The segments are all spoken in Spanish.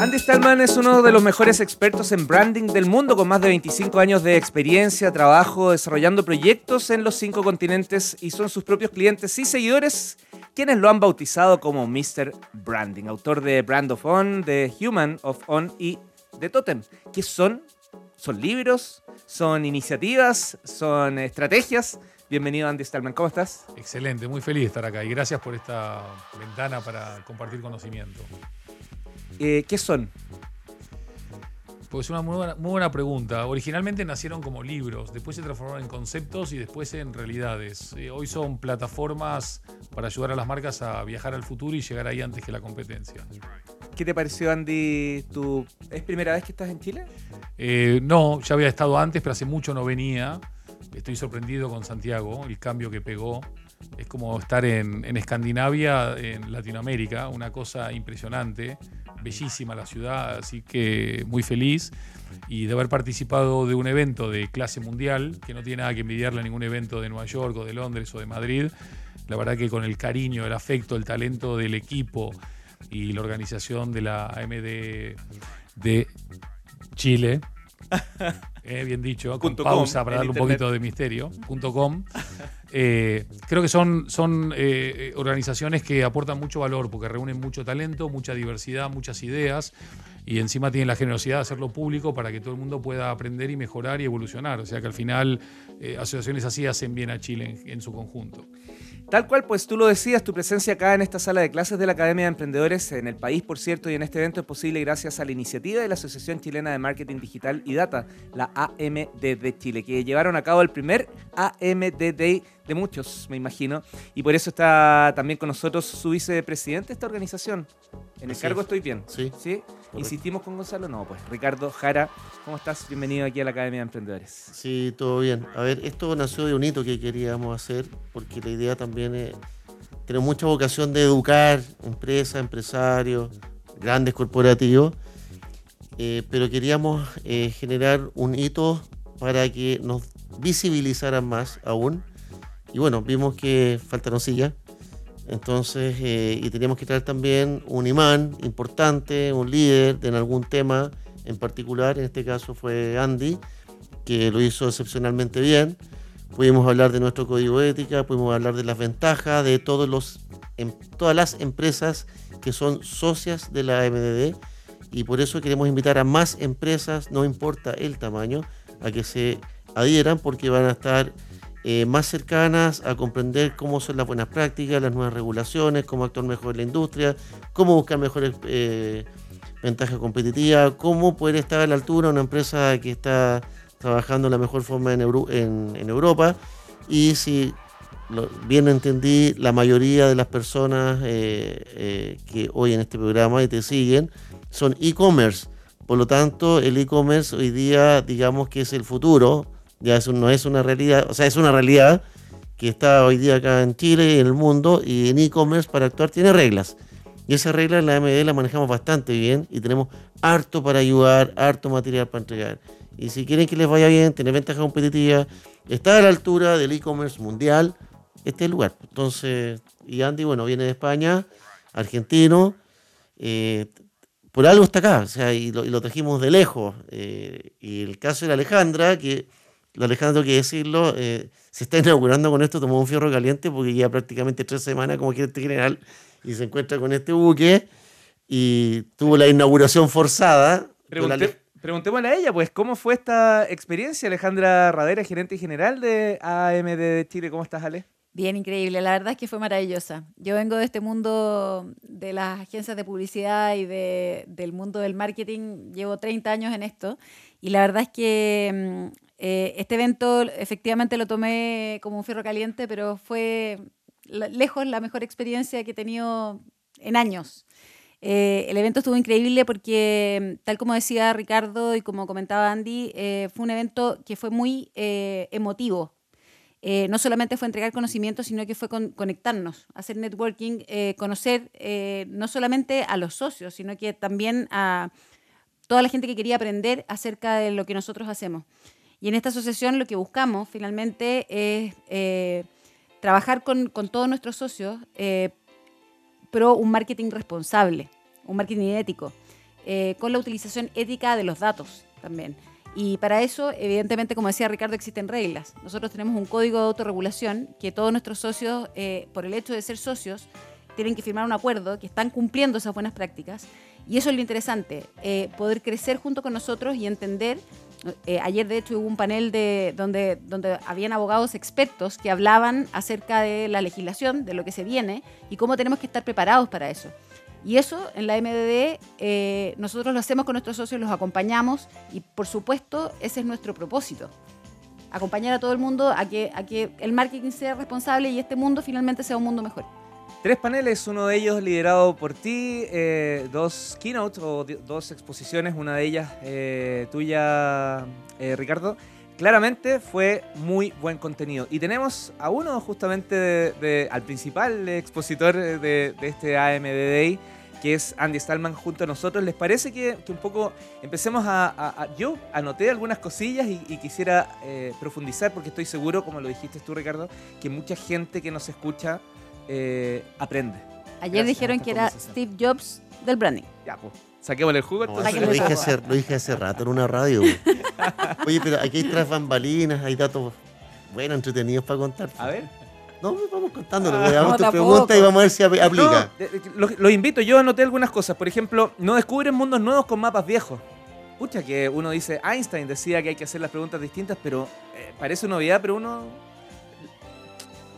Andy Stallman es uno de los mejores expertos en branding del mundo, con más de 25 años de experiencia, trabajo desarrollando proyectos en los cinco continentes y son sus propios clientes y seguidores quienes lo han bautizado como Mr. Branding, autor de Brand of On, de Human of On y de Totem. ¿Qué son? ¿Son libros? ¿Son iniciativas? ¿Son estrategias? Bienvenido Andy Stallman, ¿cómo estás? Excelente, muy feliz de estar acá y gracias por esta ventana para compartir conocimiento. Eh, ¿Qué son? Pues una muy buena, muy buena, pregunta. Originalmente nacieron como libros, después se transformaron en conceptos y después en realidades. Eh, hoy son plataformas para ayudar a las marcas a viajar al futuro y llegar ahí antes que la competencia. ¿Qué te pareció, Andy? ¿Tu... ¿Es primera vez que estás en Chile? Eh, no, ya había estado antes, pero hace mucho no venía. Estoy sorprendido con Santiago, el cambio que pegó. Es como estar en, Escandinavia, en Latinoamérica, una cosa impresionante bellísima la ciudad, así que muy feliz y de haber participado de un evento de clase mundial, que no tiene nada que envidiarle a ningún evento de Nueva York o de Londres o de Madrid. La verdad que con el cariño, el afecto, el talento del equipo y la organización de la AMD de Chile, eh, bien dicho, con pausa para darle un poquito de misterio, .com, eh, creo que son, son eh, organizaciones que aportan mucho valor porque reúnen mucho talento, mucha diversidad, muchas ideas y encima tienen la generosidad de hacerlo público para que todo el mundo pueda aprender y mejorar y evolucionar. O sea que al final eh, asociaciones así hacen bien a Chile en su conjunto. Tal cual, pues tú lo decías, tu presencia acá en esta sala de clases de la Academia de Emprendedores en el país, por cierto, y en este evento es posible gracias a la iniciativa de la Asociación Chilena de Marketing Digital y Data, la AMD Chile, que llevaron a cabo el primer AMD de muchos, me imagino, y por eso está también con nosotros su vicepresidente de esta organización. En el cargo estoy bien. Sí. ¿Sí? ¿Insistimos con Gonzalo? No, pues Ricardo Jara, ¿cómo estás? Bienvenido aquí a la Academia de Emprendedores. Sí, todo bien. A ver, esto nació de un hito que queríamos hacer, porque la idea también es tener mucha vocación de educar empresas, empresarios, grandes corporativos, eh, pero queríamos eh, generar un hito para que nos visibilizaran más aún. Y bueno, vimos que faltaron sillas entonces, eh, y teníamos que traer también un imán importante, un líder en algún tema en particular. En este caso fue Andy, que lo hizo excepcionalmente bien. Pudimos hablar de nuestro código ética, pudimos hablar de las ventajas de em, todas las empresas que son socias de la MDD. Y por eso queremos invitar a más empresas, no importa el tamaño, a que se adhieran porque van a estar eh, más cercanas a comprender cómo son las buenas prácticas, las nuevas regulaciones, cómo actuar mejor en la industria, cómo buscar mejores eh, ventajas competitivas, cómo poder estar a la altura de una empresa que está trabajando de la mejor forma en, en, Europa. Y si bien entendí, la mayoría de las personas eh, que hoy en este programa y te siguen son e-commerce. Por lo tanto, el e-commerce hoy día, digamos que es el futuro ya eso no es una realidad, o sea, es una realidad que está hoy día acá en Chile y en el mundo y en e-commerce para actuar tiene reglas. Y esas reglas en la AMD las manejamos bastante bien y tenemos harto para ayudar, harto material para entregar. Y si quieren que les vaya bien, tener ventaja competitiva, estar a la altura del e-commerce mundial, este es el lugar. Entonces, y Andy, bueno, viene de España, argentino, eh, por algo está acá, o sea, y lo, trajimos de lejos. Eh, y el caso de Alejandra, que Alejandro, que decirlo, eh, se está inaugurando con esto, tomó un fierro caliente porque ya prácticamente tres semanas como gerente general y se encuentra con este buque y tuvo la inauguración forzada. preguntémosle a ella, pues, ¿cómo fue esta experiencia? Alejandra Radera, gerente general de AMD de Chile. ¿Cómo estás, Ale? Bien, increíble. La verdad es que fue maravillosa. Yo vengo de este mundo de las agencias de publicidad y de, del mundo del marketing. Llevo 30 años en esto. Y la verdad es que mm, eh, este evento efectivamente lo tomé como un fierro caliente, pero fue lejos la mejor experiencia que he tenido en años. Eh, el evento estuvo increíble porque, tal como decía Ricardo y como comentaba Andy, eh, fue un evento que fue muy emotivo. no solamente fue entregar conocimiento, sino que fue conectarnos, hacer networking, conocer no solamente a los socios, sino que también a toda la gente que quería aprender acerca de lo que nosotros hacemos. Y en esta asociación lo que buscamos finalmente es eh, trabajar con, todos nuestros socios, eh, pro un marketing responsable, un marketing ético, eh, con la utilización ética de los datos también. Y para eso, evidentemente, como decía Ricardo, existen reglas. Nosotros tenemos un código de autorregulación que todos nuestros socios, eh, por el hecho de ser socios, tienen que firmar un acuerdo que están cumpliendo esas buenas prácticas. Y eso es lo interesante, eh, poder crecer junto con nosotros y entender. eh, ayer, de hecho, hubo un panel de, donde, donde habían abogados expertos que hablaban acerca de la legislación, de lo que se viene y cómo tenemos que estar preparados para eso. Y eso en la MDD eh, nosotros lo hacemos con nuestros socios, los acompañamos y por supuesto ese es nuestro propósito. Acompañar a todo el mundo a que, a que el marketing sea responsable y este mundo finalmente sea un mundo mejor. Tres paneles, uno de ellos liderado por ti, eh, dos keynotes o dos exposiciones, una de ellas eh, tuya, eh, Ricardo. Claramente fue muy buen contenido. Y tenemos a uno justamente, al principal expositor de, este AMD Day, que es Andy Stallman junto a nosotros. ¿Les parece que, un poco empecemos a, Yo anoté algunas cosillas y, y quisiera profundizar porque estoy seguro, como lo dijiste tú, Ricardo, que mucha gente que nos escucha eh, aprende. Ayer Gracias dijeron que era. Steve Jobs del branding. Ya, pues. Saquémosle el jugo. No, entonces. lo, dije hace, lo dije hace rato en una radio. Oye, pero aquí hay tras bambalinas, hay datos buenos, entretenidos para contar. A ver. No, vamos contándolo. Ah, veamos no, tu tampoco. pregunta y vamos a ver si ap- aplica. No, de- lo- los invito, yo anoté algunas cosas. Por ejemplo, no descubren mundos nuevos con mapas viejos. Pucha, que uno dice, Einstein decía que hay que hacer las preguntas distintas, pero eh, parece una novedad, pero uno.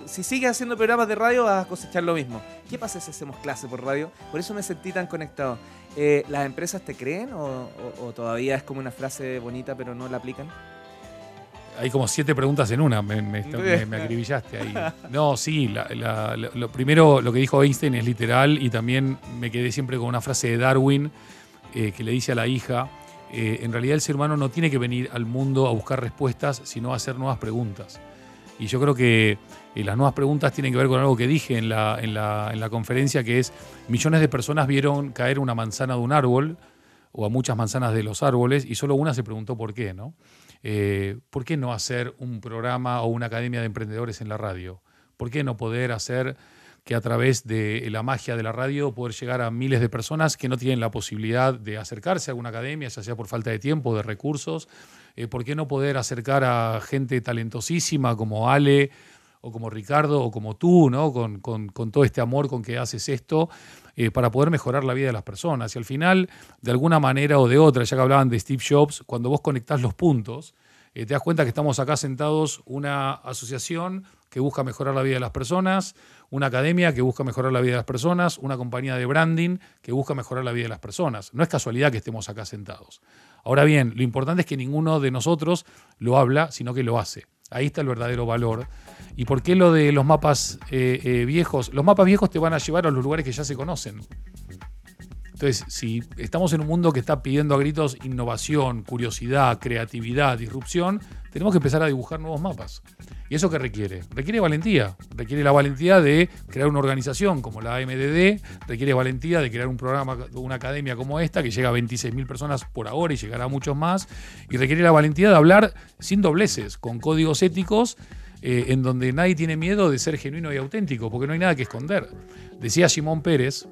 Si sigue haciendo programas de radio, vas a cosechar lo mismo. ¿Qué pasa si hacemos clase por radio? Por eso me sentí tan conectado. Eh, ¿Las empresas te creen o, o- o todavía es como una frase bonita, pero no la aplican? Hay como siete preguntas en una, me, me- me- me acribillaste ahí. No, sí, la- la- lo, lo primero, lo que dijo Einstein es literal y también me quedé siempre con una frase de Darwin eh, que le dice a la hija, eh, en realidad el ser humano no tiene que venir al mundo a buscar respuestas, sino a hacer nuevas preguntas. Y yo creo que eh, las nuevas preguntas tienen que ver con algo que dije en la, en la- en la conferencia, que es millones de personas vieron caer una manzana de un árbol o a muchas manzanas de los árboles y solo una se preguntó por qué, ¿no? Eh, ¿Por qué no hacer un programa o una academia de emprendedores en la radio? ¿Por qué no poder hacer que a través de la magia de la radio poder llegar a miles de personas que no tienen la posibilidad de acercarse a una academia, ya sea por falta de tiempo, de recursos? Eh, ¿Por qué no poder acercar a gente talentosísima como Ale o como Ricardo o como tú, ¿no? con, con- con todo este amor con que haces esto, eh, para poder mejorar la vida de las personas? Y al final, de alguna manera o de otra, ya que hablaban de Steve Jobs, cuando vos conectás los puntos, eh, te das cuenta que estamos acá sentados una asociación que busca mejorar la vida de las personas, una academia que busca mejorar la vida de las personas, una compañía de branding que busca mejorar la vida de las personas. No es casualidad que estemos acá sentados. Ahora bien, lo importante es que ninguno de nosotros lo habla, sino que lo hace. Ahí está el verdadero valor. ¿Y por qué lo de los mapas eh, eh, viejos? Los mapas viejos te van a llevar a los lugares que ya se conocen. Entonces, si estamos en un mundo que está pidiendo a gritos innovación, curiosidad, creatividad, disrupción, tenemos que empezar a dibujar nuevos mapas. ¿Y eso qué requiere? Requiere valentía. Requiere la valentía de crear una organización como la AMDD, requiere valentía de crear un programa, una academia como esta, que llega a 26.000 personas por ahora y llegará a muchos más, y requiere la valentía de hablar sin dobleces, con códigos éticos, eh, en donde nadie tiene miedo de ser genuino y auténtico, porque no hay nada que esconder. Decía Simón Pérez,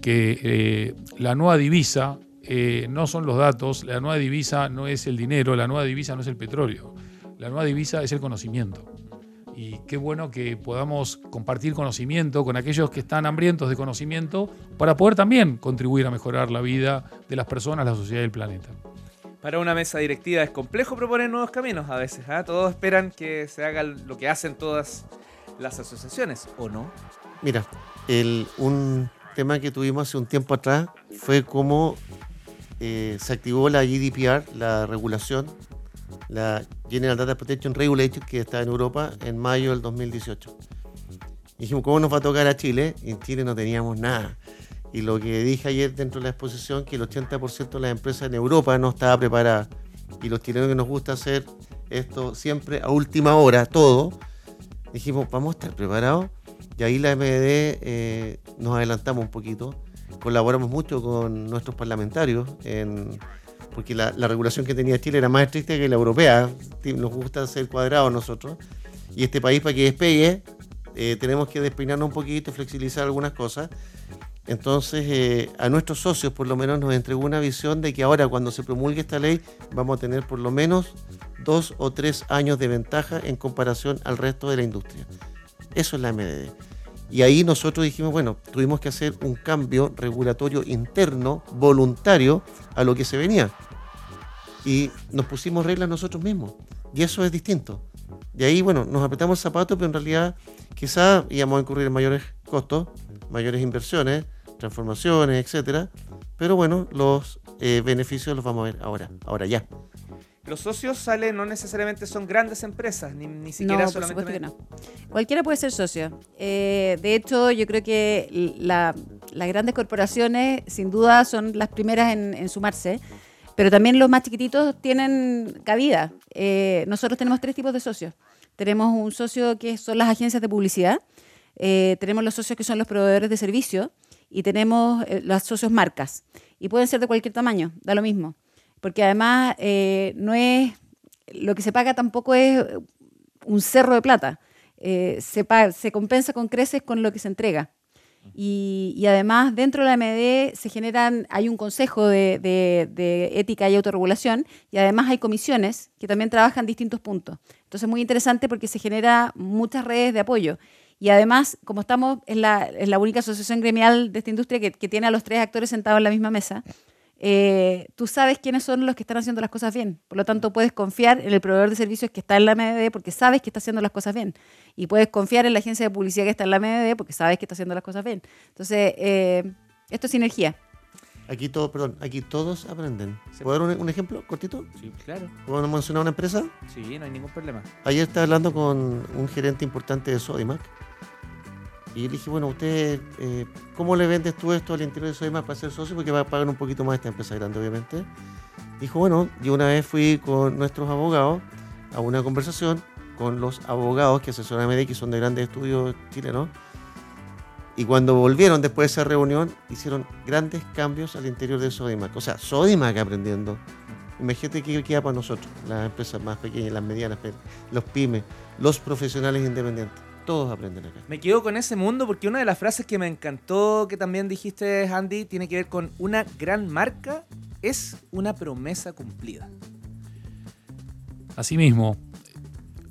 que eh, la nueva divisa eh, no son los datos, la nueva divisa no es el dinero, la nueva divisa no es el petróleo, la nueva divisa es el conocimiento. Y qué bueno que podamos compartir conocimiento con aquellos que están hambrientos de conocimiento para poder también contribuir a mejorar la vida de las personas, la sociedad y el planeta. Para una mesa directiva es complejo proponer nuevos caminos a veces. ¿ah? Todos esperan que se haga lo que hacen todas las asociaciones, ¿o no? Mira, el, un tema que tuvimos hace un tiempo atrás fue cómo eh, se activó la GDPR, la regulación, la General Data Protection Regulation, que está en Europa en mayo del 2018. Dijimos, ¿cómo nos va a tocar a Chile? Y en Chile no teníamos nada. Y lo que dije ayer dentro de la exposición, que el 80% de las empresas en Europa no estaba preparada. Y los chilenos que nos gusta hacer esto siempre a última hora, todo, dijimos, vamos a estar preparados. Y ahí la MD eh, nos adelantamos un poquito. Colaboramos mucho con nuestros parlamentarios, en, porque la, la regulación que tenía Chile era más estricta que la europea. Nos gusta ser cuadrados nosotros. Y este país, para que despegue, eh, tenemos que despeinarnos un poquito, flexibilizar algunas cosas. Entonces, eh, a nuestros socios por lo menos nos entregó una visión de que ahora cuando se promulgue esta ley vamos a tener por lo menos dos o tres años de ventaja en comparación al resto de la industria. Eso es la MDD. Y ahí nosotros dijimos, bueno, tuvimos que hacer un cambio regulatorio interno, voluntario, a lo que se venía. Y nos pusimos reglas nosotros mismos. Y eso es distinto. Y ahí, bueno, nos apretamos el zapato, pero en realidad quizás íbamos a incurrir en mayores costos, mayores inversiones, transformaciones, etcétera. Pero bueno, los eh, beneficios los vamos a ver ahora, ahora ya. Los socios salen, no necesariamente son grandes empresas, ni, ni siquiera no, solamente. Por supuesto que no. Cualquiera puede ser socio. Eh, de hecho, yo creo que la, las grandes corporaciones, sin duda, son las primeras en, en sumarse. Pero también los más chiquititos tienen cabida. Eh, nosotros tenemos tres tipos de socios. Tenemos un socio que son las agencias de publicidad, eh, tenemos los socios que son los proveedores de servicios y tenemos los socios marcas. Y pueden ser de cualquier tamaño, da lo mismo. Porque además eh, no es lo que se paga tampoco es un cerro de plata. Eh, se, pa- se compensa con creces con lo que se entrega. Y, y además, dentro de la MD se generan, hay un consejo de, de- de ética y autorregulación, y además hay comisiones que también trabajan distintos puntos. Entonces, es muy interesante porque se genera muchas redes de apoyo. Y además, como estamos, es la, es la única asociación gremial de esta industria que, que tiene a los tres actores sentados en la misma mesa, eh, tú sabes quiénes son los que están haciendo las cosas bien. Por lo tanto, puedes confiar en el proveedor de servicios que está en la MDD porque sabes que está haciendo las cosas bien. Y puedes confiar en la agencia de publicidad que está en la MDD porque sabes que está haciendo las cosas bien. Entonces, eh, esto es sinergia. Aquí todo, perdón, aquí todos aprenden. ¿Puedo dar un, un ejemplo cortito? Sí, claro. ¿Puedo mencionar una empresa? Sí, no hay ningún problema. Ayer estaba hablando con un gerente importante de Sodimac. Y le dije, bueno, usted, eh, ¿cómo le vendes tú esto al interior de Sodimac para ser socio? Porque va a pagar un poquito más esta empresa grande, obviamente. Dijo, bueno, yo una vez fui con nuestros abogados a una conversación con los abogados que asesoran a MD, que son de grandes estudios chilenos. Y cuando volvieron después de esa reunión, hicieron grandes cambios al interior de Sodimac. O sea, Sodimac aprendiendo. Imagínate qué queda para nosotros, las empresas más pequeñas, las medianas, los pymes, los profesionales independientes. Todos aprenden acá. Me quedo con ese mundo porque una de las frases que me encantó que también dijiste, Andy, tiene que ver con una gran marca es una promesa cumplida. Asimismo,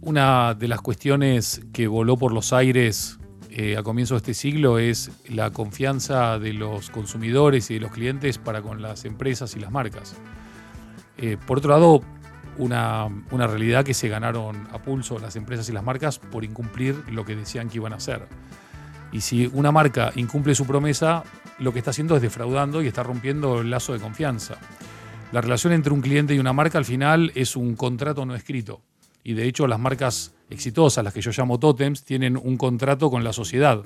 una de las cuestiones que voló por los aires eh, a comienzos de este siglo es la confianza de los consumidores y de los clientes para con las empresas y las marcas. Eh, por otro lado, una, una realidad que se ganaron a pulso las empresas y las marcas por incumplir lo que decían que iban a hacer. Y si una marca incumple su promesa, lo que está haciendo es defraudando y está rompiendo el lazo de confianza. La relación entre un cliente y una marca al final es un contrato no escrito. Y de hecho las marcas exitosas, las que yo llamo tótems, tienen un contrato con la sociedad,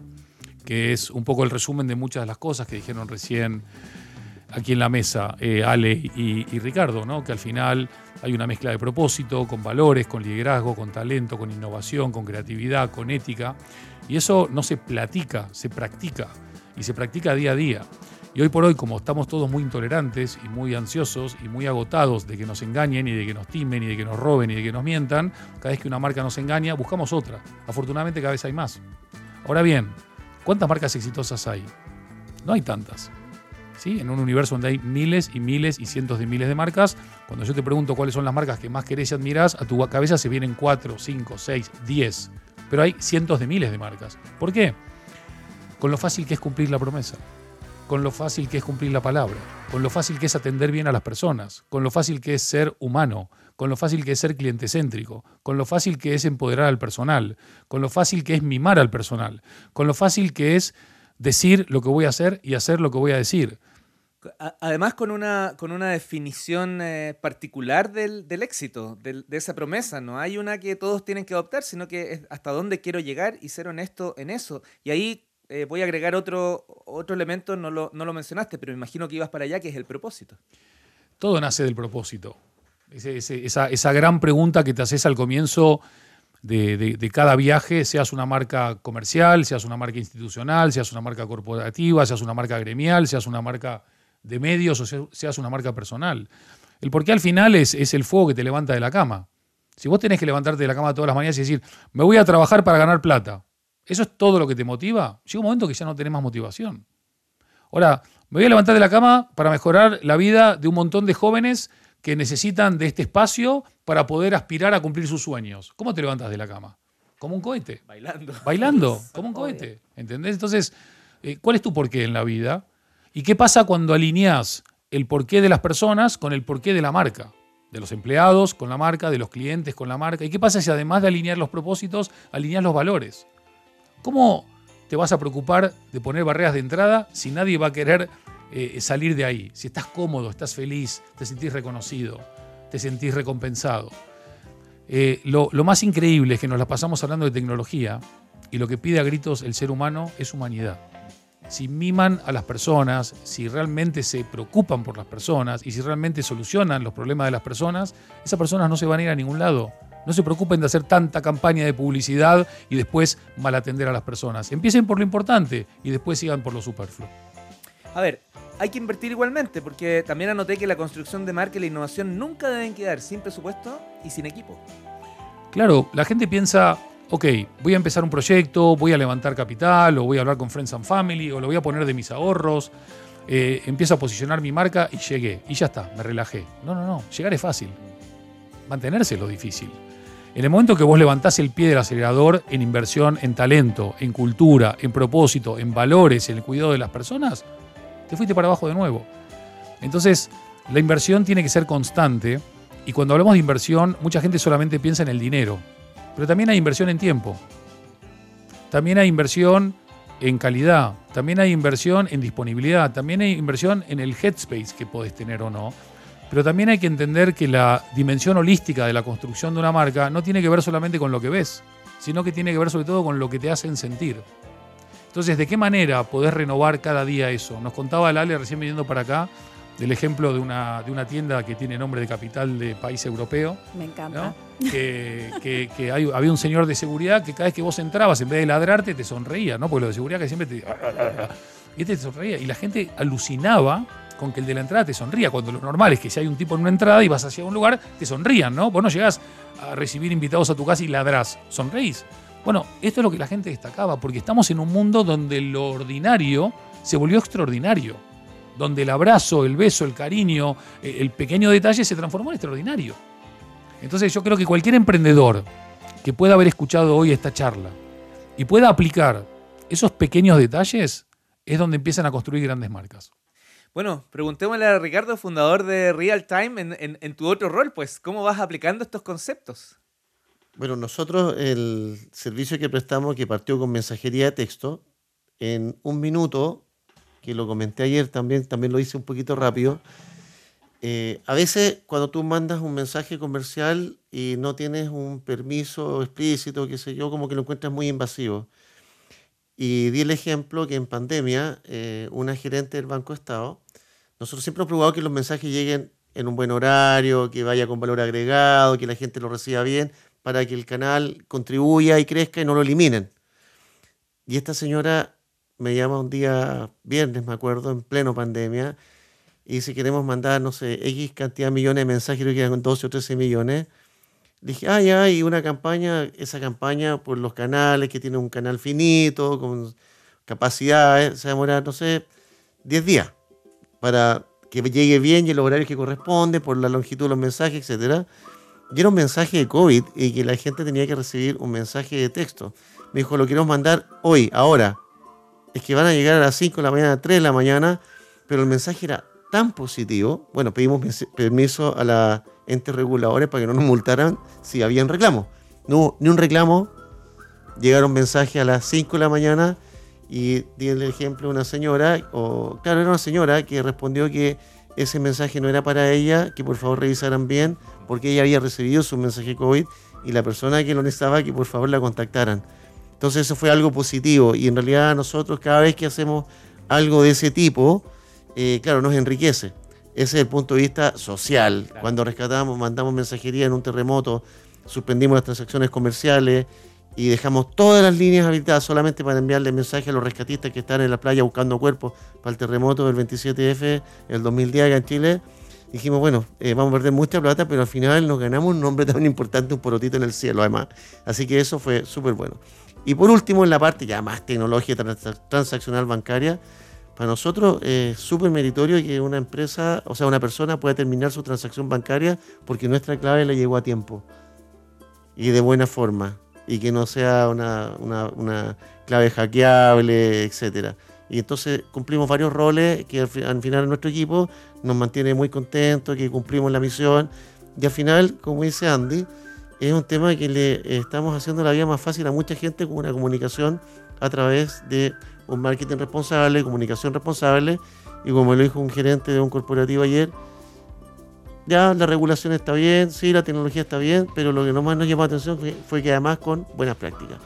que es un poco el resumen de muchas de las cosas que dijeron recién aquí en la mesa eh, Ale y, y Ricardo, ¿no? que al final hay una mezcla de propósito, con valores, con liderazgo, con talento, con innovación, con creatividad, con ética. Y eso no se platica, se practica. Y se practica día a día. Y hoy por hoy, como estamos todos muy intolerantes y muy ansiosos y muy agotados de que nos engañen y de que nos timen y de que nos roben y de que nos mientan, cada vez que una marca nos engaña, buscamos otra. Afortunadamente cada vez hay más. Ahora bien, ¿cuántas marcas exitosas hay? No hay tantas. ¿Sí? En un universo donde hay miles y miles y cientos de miles de marcas, cuando yo te pregunto cuáles son las marcas que más querés y admirás, a tu cabeza se vienen 4, 5, 6, 10. Pero hay cientos de miles de marcas. ¿Por qué? Con lo fácil que es cumplir la promesa con lo fácil que es cumplir la palabra, con lo fácil que es atender bien a las personas, con lo fácil que es ser humano, con lo fácil que es ser clientecéntrico, con lo fácil que es empoderar al personal, con lo fácil que es mimar al personal, con lo fácil que es decir lo que voy a hacer y hacer lo que voy a decir. Además, con una, con una definición eh, particular del, del éxito, de esa promesa. No hay una que todos tienen que adoptar, sino que es hasta dónde quiero llegar y ser honesto en eso. Y ahí eh, voy a agregar otro, otro elemento, no lo, no lo mencionaste, pero me imagino que ibas para allá, que es el propósito. Todo nace del propósito. Esa, esa gran pregunta que te haces al comienzo de- de cada viaje, seas una marca comercial, seas una marca institucional, seas una marca corporativa, seas una marca gremial, seas una marca de medios o sea- seas una marca personal. El por qué al final es, es el fuego que te levanta de la cama. Si vos tenés que levantarte de la cama todas las mañanas y decir, me voy a trabajar para ganar plata, ¿Eso es todo lo que te motiva? Llega un momento que ya no tenés más motivación. Ahora, me voy a levantar de la cama para mejorar la vida de un montón de jóvenes que necesitan de este espacio para poder aspirar a cumplir sus sueños. ¿Cómo te levantas de la cama? Como un cohete. Bailando. Bailando, como un cohete. ¿Entendés? Entonces, eh, ¿cuál es tu porqué en la vida? ¿Y qué pasa cuando alineás el porqué de las personas con el porqué de la marca? De los empleados con la marca, de los clientes con la marca. ¿Y qué pasa si además de alinear los propósitos, alineas los valores? ¿Cómo te vas a preocupar de poner barreras de entrada si nadie va a querer eh, salir de ahí? Si estás cómodo, estás feliz, te sentís reconocido, te sentís recompensado. Eh, lo, lo más increíble es que nos la pasamos hablando de tecnología y lo que pide a gritos el ser humano es humanidad. Si miman a las personas, si realmente se preocupan por las personas y si realmente solucionan los problemas de las personas, esas personas no se van a ir a ningún lado. No se preocupen de hacer tanta campaña de publicidad y después mal atender a las personas. Empiecen por lo importante y después sigan por lo superfluo. A ver, hay que invertir igualmente, porque también anoté que la construcción de marca y la innovación nunca deben quedar sin presupuesto y sin equipo. Claro, la gente piensa, ok, voy a empezar un proyecto, voy a levantar capital, o voy a hablar con Friends and Family, o lo voy a poner de mis ahorros, eh, empiezo a posicionar mi marca y llegué, y ya está, me relajé. No, no, no, llegar es fácil, mantenerse es lo difícil. En el momento que vos levantás el pie del acelerador en inversión, en talento, en cultura, en propósito, en valores, en el cuidado de las personas, te fuiste para abajo de nuevo. Entonces, la inversión tiene que ser constante y cuando hablamos de inversión, mucha gente solamente piensa en el dinero, pero también hay inversión en tiempo. También hay inversión en calidad, también hay inversión en disponibilidad, también hay inversión en el headspace que podés tener o no. Pero también hay que entender que la dimensión holística de la construcción de una marca no tiene que ver solamente con lo que ves, sino que tiene que ver sobre todo con lo que te hacen sentir. Entonces, ¿de qué manera podés renovar cada día eso? Nos contaba Lale recién viniendo para acá del ejemplo de una, de una tienda que tiene nombre de capital de país europeo. Me encanta. ¿no? Que, que- que hay- había un señor de seguridad que cada vez que vos entrabas, en vez de ladrarte, te sonreía, ¿no? Porque lo de seguridad que siempre te. Y este te sonreía. Y la gente alucinaba con que el de la entrada te sonría, cuando lo normal es que si hay un tipo en una entrada y vas hacia un lugar, te sonrían, ¿no? Vos no llegás a recibir invitados a tu casa y ladrás, sonreís. Bueno, esto es lo que la gente destacaba, porque estamos en un mundo donde lo ordinario se volvió extraordinario, donde el abrazo, el beso, el cariño, eh, el pequeño detalle se transformó en extraordinario. Entonces yo creo que cualquier emprendedor que pueda haber escuchado hoy esta charla y pueda aplicar esos pequeños detalles es donde empiezan a construir grandes marcas. Bueno, preguntémosle a Ricardo, fundador de Real Time, en, en- en tu otro rol, pues, ¿cómo vas aplicando estos conceptos? Bueno, nosotros el servicio que prestamos, que partió con mensajería de texto, en un minuto, que lo comenté ayer también, también lo hice un poquito rápido, eh, a veces cuando tú mandas un mensaje comercial y no tienes un permiso explícito, qué sé yo, como que lo encuentras muy invasivo. Y di el ejemplo que en pandemia, eh, una gerente del Banco Estado, nosotros siempre hemos probado que los mensajes lleguen en un buen horario, que vaya con valor agregado, que la gente lo reciba bien, para que el canal contribuya y crezca y no lo eliminen. Y esta señora me llama un día, viernes me acuerdo, en pleno pandemia, y dice, queremos mandar, no sé, X cantidad de millones de mensajes, creo que eran 12 o 13 millones. Dije, ah, ya, y una campaña, esa campaña por los canales, que tiene un canal finito, con capacidades, se va a demorar, no sé, 10 días para que llegue bien y el horario que corresponde, por la longitud de los mensajes, etcétera. Y era un mensaje de COVID y que la gente tenía que recibir un mensaje de texto. Me dijo, lo queremos mandar hoy, ahora. Es que van a llegar a las 5 de la mañana, 3 de la mañana, pero el mensaje era tan positivo. Bueno, pedimos permiso a la entes reguladores para que no nos multaran si habían reclamo. No hubo ni un reclamo. Llegaron mensajes a las 5 de la mañana y di el ejemplo de una señora, o claro, era una señora que respondió que ese mensaje no era para ella, que por favor revisaran bien, porque ella había recibido su mensaje COVID y la persona que lo necesitaba que por favor la contactaran. Entonces eso fue algo positivo y en realidad nosotros cada vez que hacemos algo de ese tipo, eh, claro, nos enriquece. Ese es el punto de vista social. Claro. Cuando rescatamos, mandamos mensajería en un terremoto, suspendimos las transacciones comerciales y dejamos todas las líneas habilitadas solamente para enviarle mensajes a los rescatistas que están en la playa buscando cuerpos para el terremoto del 27F, el 2010 acá en Chile. Dijimos, bueno, eh, vamos a perder mucha plata, pero al final nos ganamos un nombre tan importante, un porotito en el cielo, además. Así que eso fue súper bueno. Y por último, en la parte ya más tecnológica transaccional bancaria, para nosotros es súper meritorio que una empresa, o sea, una persona pueda terminar su transacción bancaria porque nuestra clave le llegó a tiempo y de buena forma y que no sea una, una, clave hackeable, etcétera. Y entonces cumplimos varios roles que al, al final nuestro equipo nos mantiene muy contentos, que cumplimos la misión. Y al final, como dice Andy, es un tema que le estamos haciendo la vida más fácil a mucha gente con una comunicación a través de un marketing responsable, comunicación responsable, y como lo dijo un gerente de un corporativo ayer, ya la regulación está bien, sí, la tecnología está bien, pero lo que más nos llamó la atención fue, que además con buenas prácticas.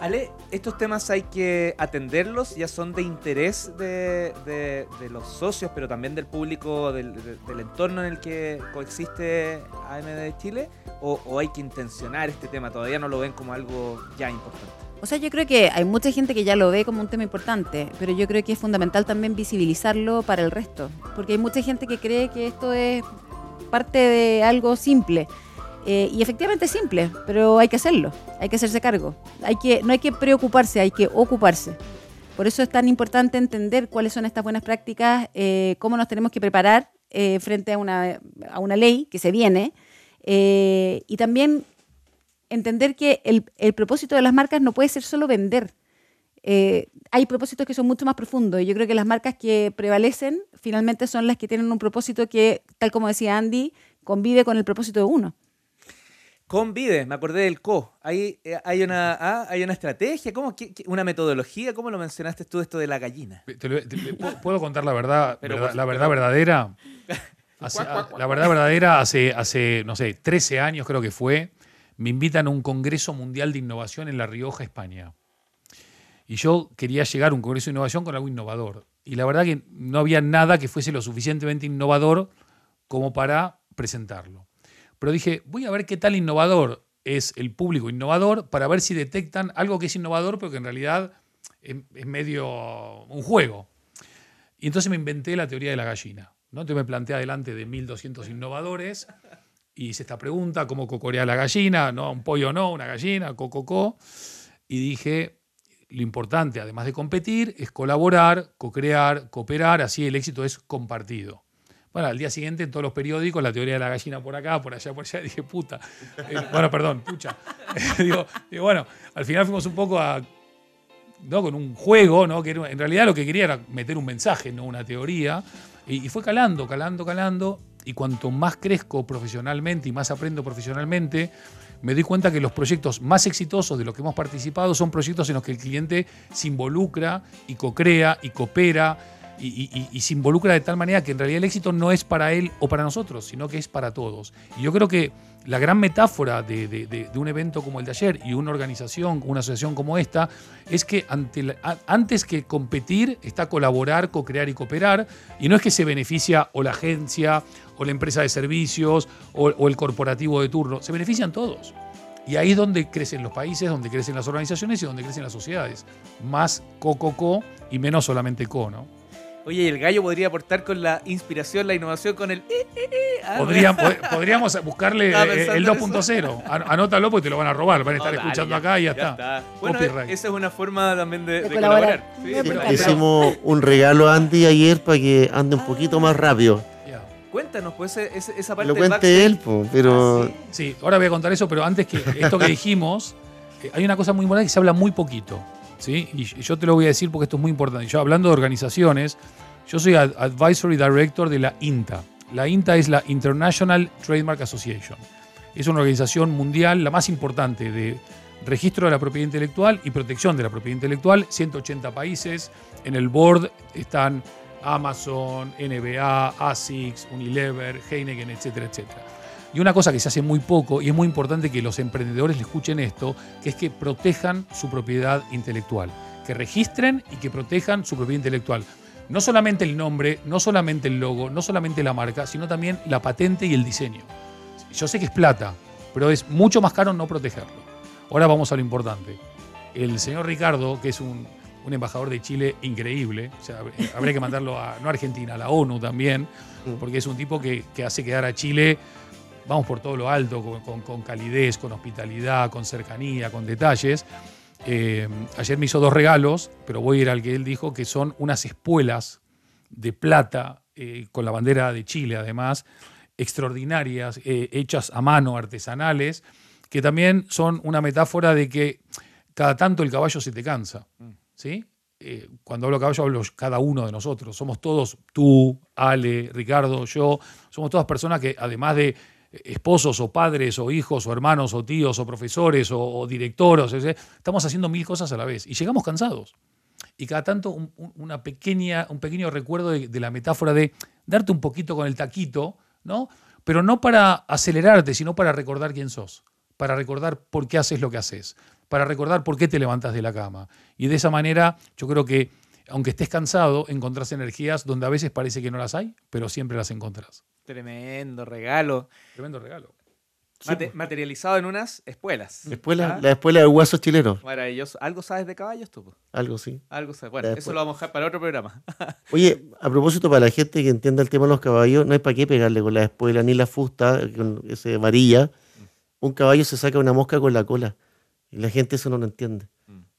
Ale, estos temas hay que atenderlos, ya son de interés de, los socios, pero también del público, del, entorno en el que coexiste AMD Chile, o, o hay que intencionar este tema, todavía no lo ven como algo ya importante. O sea, yo creo que hay mucha gente que ya lo ve como un tema importante, pero yo creo que es fundamental también visibilizarlo para el resto, porque hay mucha gente que cree que esto es parte de algo simple. Eh, y efectivamente es simple, pero hay que hacerlo, hay que hacerse cargo. Hay que, no hay que preocuparse, hay que ocuparse. Por eso es tan importante entender cuáles son estas buenas prácticas, eh, cómo nos tenemos que preparar eh, frente a una, a una, ley que se viene, y también entender que el, propósito de las marcas no puede ser solo vender. Eh, hay propósitos que son mucho más profundos yo creo que las marcas que prevalecen finalmente son las que tienen un propósito que, tal como decía Andy, convive con el propósito de uno. Convive, me acordé del co. Hay, eh, hay, una, ah, hay una estrategia, ¿cómo, una metodología. ¿Cómo lo mencionaste tú esto de la gallina? ¿Puedo contar la verdad, la verdad verdadera? la verdad verdadera, hace, hace, no sé, 13 años creo que fue, me invitan a un Congreso Mundial de Innovación en La Rioja, España. Y yo quería llegar a un Congreso de Innovación con algo innovador. Y la verdad que no había nada que fuese lo suficientemente innovador como para presentarlo. Pero dije, voy a ver qué tal innovador es el público innovador para ver si detectan algo que es innovador, pero que en realidad es, medio un juego. Y entonces me inventé la teoría de la gallina. ¿no? Entonces me planteé adelante de 1.200 innovadores y hice esta pregunta, ¿cómo cocorea la gallina? ¿No? Un pollo no, una gallina, cococó. Y dije, lo importante, además de competir, es colaborar, co-crear, cooperar, así el éxito es compartido. Bueno, al día siguiente en todos los periódicos, la teoría de la gallina por acá, por allá, por allá, dije, puta. Eh, bueno, perdón, pucha. digo, bueno, al final fuimos un poco a, ¿no? con un juego, ¿no? en realidad lo que quería era meter un mensaje, no una teoría. Y, y fue calando, calando, calando y cuanto más crezco profesionalmente y más aprendo profesionalmente, me doy cuenta que los proyectos más exitosos de los que hemos participado son proyectos en los que el cliente se involucra y co-crea y coopera y, se involucra de tal manera que en realidad el éxito no es para él o para nosotros, sino que es para todos. Y yo creo que la gran metáfora de, un evento como el de ayer y una organización, una asociación como esta, es que antes que competir está colaborar, co-crear y cooperar, y no es que se beneficia o la agencia o la empresa de servicios o, o el corporativo de turno, se benefician todos. Y ahí es donde crecen los países, donde crecen las organizaciones y donde crecen las sociedades. Más co-co-co y menos solamente co, ¿no? Oye, el gallo podría aportar con la inspiración, la innovación, con el... Eh, eh, eh, ah, podríamos buscarle el 2.0. Anótalo porque te lo van a robar. Van a estar escuchando acá y ya, está. Bueno, esa es una forma también de, colaborar. Hicimos un regalo a Andy ayer para que ande un poquito más rápido. Cuéntanos, pues, esa parte Lo cuente él, pero... Ah, sí. ahora voy a contar eso, pero antes que esto que dijimos, hay una cosa muy buena que se habla muy poquito. ¿Sí? Y yo te lo voy a decir porque esto es muy importante. Yo hablando de organizaciones, yo soy Advisory Director de la INTA. La INTA es la International Trademark Association. Es una organización mundial, la más importante de registro de la propiedad intelectual y protección de la propiedad intelectual. 180 países. En el board están Amazon, NBA, ASICS, Unilever, Heineken, etcétera, etcétera. Y una cosa que se hace muy poco, y es muy importante que los emprendedores le escuchen esto, que es que protejan su propiedad intelectual, que registren y que protejan su propiedad intelectual. No solamente el nombre, no solamente el logo, no solamente la marca, sino también la patente y el diseño. Yo sé que es plata, pero es mucho más caro no protegerlo. Ahora vamos a lo importante. El señor Ricardo, que es un, embajador de Chile increíble, habría que mandarlo a, no a Argentina, a la ONU también, porque es un tipo que, que hace quedar a Chile vamos por todo lo alto, con, con- con calidez, con hospitalidad, con cercanía, con detalles. Eh, ayer me hizo dos regalos, pero voy a ir al que él dijo, que son unas espuelas de plata, eh, con la bandera de Chile además, extraordinarias, eh, hechas a mano, artesanales, que también son una metáfora de que cada tanto el caballo se te cansa. ¿sí? Eh, cuando hablo caballo, hablo cada uno de nosotros. Somos todos, tú, Ale, Ricardo, yo, somos todas personas que además de esposos o padres o hijos o hermanos o tíos o profesores o, directores, estamos haciendo mil cosas a la vez y llegamos cansados. Y cada tanto un- una pequeña, un pequeño recuerdo de, de la metáfora de darte un poquito con el taquito, ¿no? Pero no para acelerarte, sino para recordar quién sos, para recordar por qué haces lo que haces, para recordar por qué te levantas de la cama. Y de esa manera, yo creo que, aunque estés cansado, encontrás energías donde a veces parece que no las hay, pero siempre las encontrás. Tremendo regalo. Tremendo regalo. Mate- materializado en unas espuelas. Espuela, Ah, la espuela de huesos chilenos. Maravilloso. ¿Algo sabes de caballos tú? Algo sí. Algo sabes. Bueno, eso espuela. lo vamos a dejar para otro programa. Oye, a propósito, para la gente que entienda el tema de los caballos, no hay para qué pegarle con la espuela ni la fusta, con ese varilla. Un caballo se saca una mosca con la cola. Y la gente eso no lo entiende.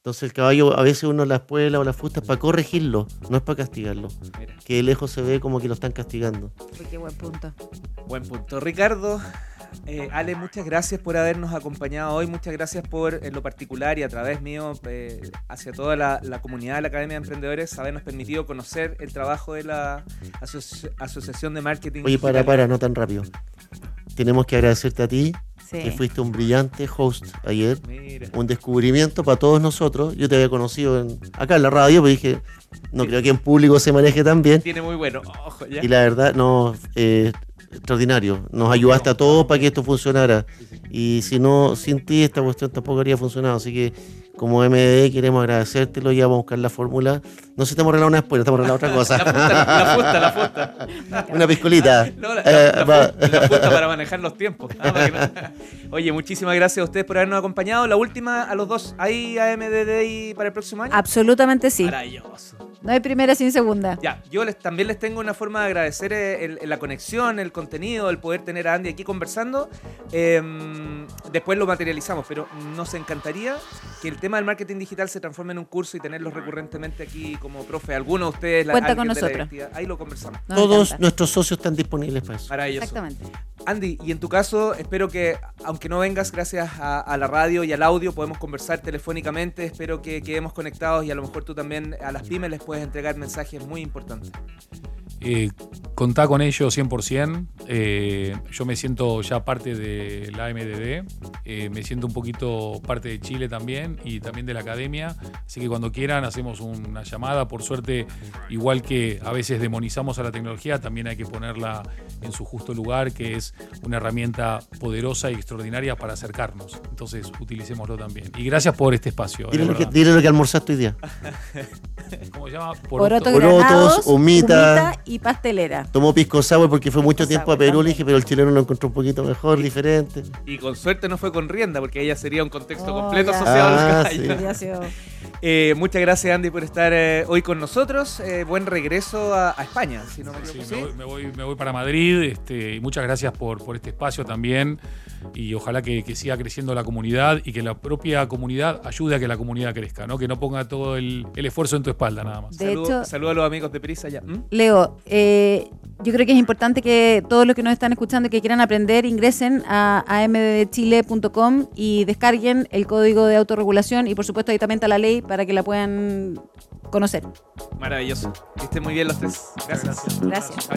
Entonces el caballo, a veces uno la espuela o la fusta es para corregirlo, no es para castigarlo. Mira, Que de lejos se ve como que lo están castigando. Qué buen punto. buen punto. Ricardo, eh, Ale, muchas gracias por habernos acompañado hoy. Muchas gracias por, en lo particular y a través mío, eh, hacia toda la, la comunidad de la Academia de Emprendedores, habernos permitido conocer el trabajo de la asoci- Asociación de Marketing. Oye, para, para, no tan rápido. Tenemos que agradecerte a ti, que Sí. fuiste un brillante host ayer. Mira. un descubrimiento para todos nosotros. Yo te había conocido en- acá en la radio, pero dije, no creo que en público se maneje tan bien. Tiene muy bueno. Ojo, ya. Y la verdad, no, eh, extraordinario. Nos ayudaste a todos para que esto funcionara. Y si no, sin ti esta cuestión tampoco habría funcionado. Así que como MD queremos agradecértelo y vamos a buscar la fórmula. No se te hemos regalado una espuela, te hemos regalado otra cosa. la fusta, la fusta. una piscolita. No, la, Eh, la- la va- fu- la fusta para manejar los tiempos. Ah, no- Oye, muchísimas gracias a ustedes por habernos acompañado. La última a los dos. ¿Hay AMDD y para el próximo año? Absolutamente sí. Maravilloso. No hay primera sin segunda. Ya, yo les, también les tengo una forma de agradecer eh, el- el- la conexión, el contenido, el poder tener a Andy aquí conversando. Em, después lo materializamos, pero nos encantaría que el tema del marketing digital se transforme en un curso y tenerlos recurrentemente aquí como profe. Algunos de ustedes, la- con la nosotros. directiva. Ahí lo conversamos. Nos Todos encanta. nuestros socios están disponibles para eso. Maravilloso. Exactamente. Andy, y en tu caso, espero que, aunque no vengas gracias a, a la radio y al audio, podemos conversar telefónicamente. Espero que quedemos conectados y a lo mejor tú también a las pymes les puedes entregar mensajes muy importantes. Eh, contá con ellos 100%. Eh, yo me siento ya parte de la AMDD. eh, me siento un poquito parte de Chile también y también de la academia. Así que cuando quieran hacemos una llamada. Por suerte, igual que a veces demonizamos a la tecnología, también hay que ponerla en su justo lugar, que es una herramienta poderosa y extraordinaria para acercarnos. Entonces, utilicémoslo también. Y gracias por este espacio. Dile lo, que, verdad. dile lo que almorzaste hoy día. ¿Cómo se llama? Poroto Porotos, granados, humita. Y pastelera. Tomó pisco sour porque fue mucho Pisco tiempo a Perú, le dije, pero el chileno lo encontró un poquito mejor, diferente. Y con suerte no fue con rienda, porque ella sería un contexto Oh, completo ya. asociado Ah, al gallo. sí. Eh, muchas gracias, Andy, por estar eh, hoy con nosotros. Eh, buen regreso a, a España, si no me Sí, me, voy, me voy- me voy para Madrid este, y muchas gracias por, por este espacio también y ojalá que, que siga creciendo la comunidad y que la propia comunidad ayude a que la comunidad crezca, ¿no? que no ponga todo el, el esfuerzo en tu espalda nada más. De Saludo, hecho- saludo a los amigos de Prisa ya. ¿Mm? Leo, eh, yo creo que es importante que todos los que nos están escuchando y que quieran aprender ingresen a amddchile.com y descarguen el código de autorregulación y por supuesto ahí también está la ley para que la puedan conocer. Maravilloso. Que estén muy bien los tres. Gracias. Gracias.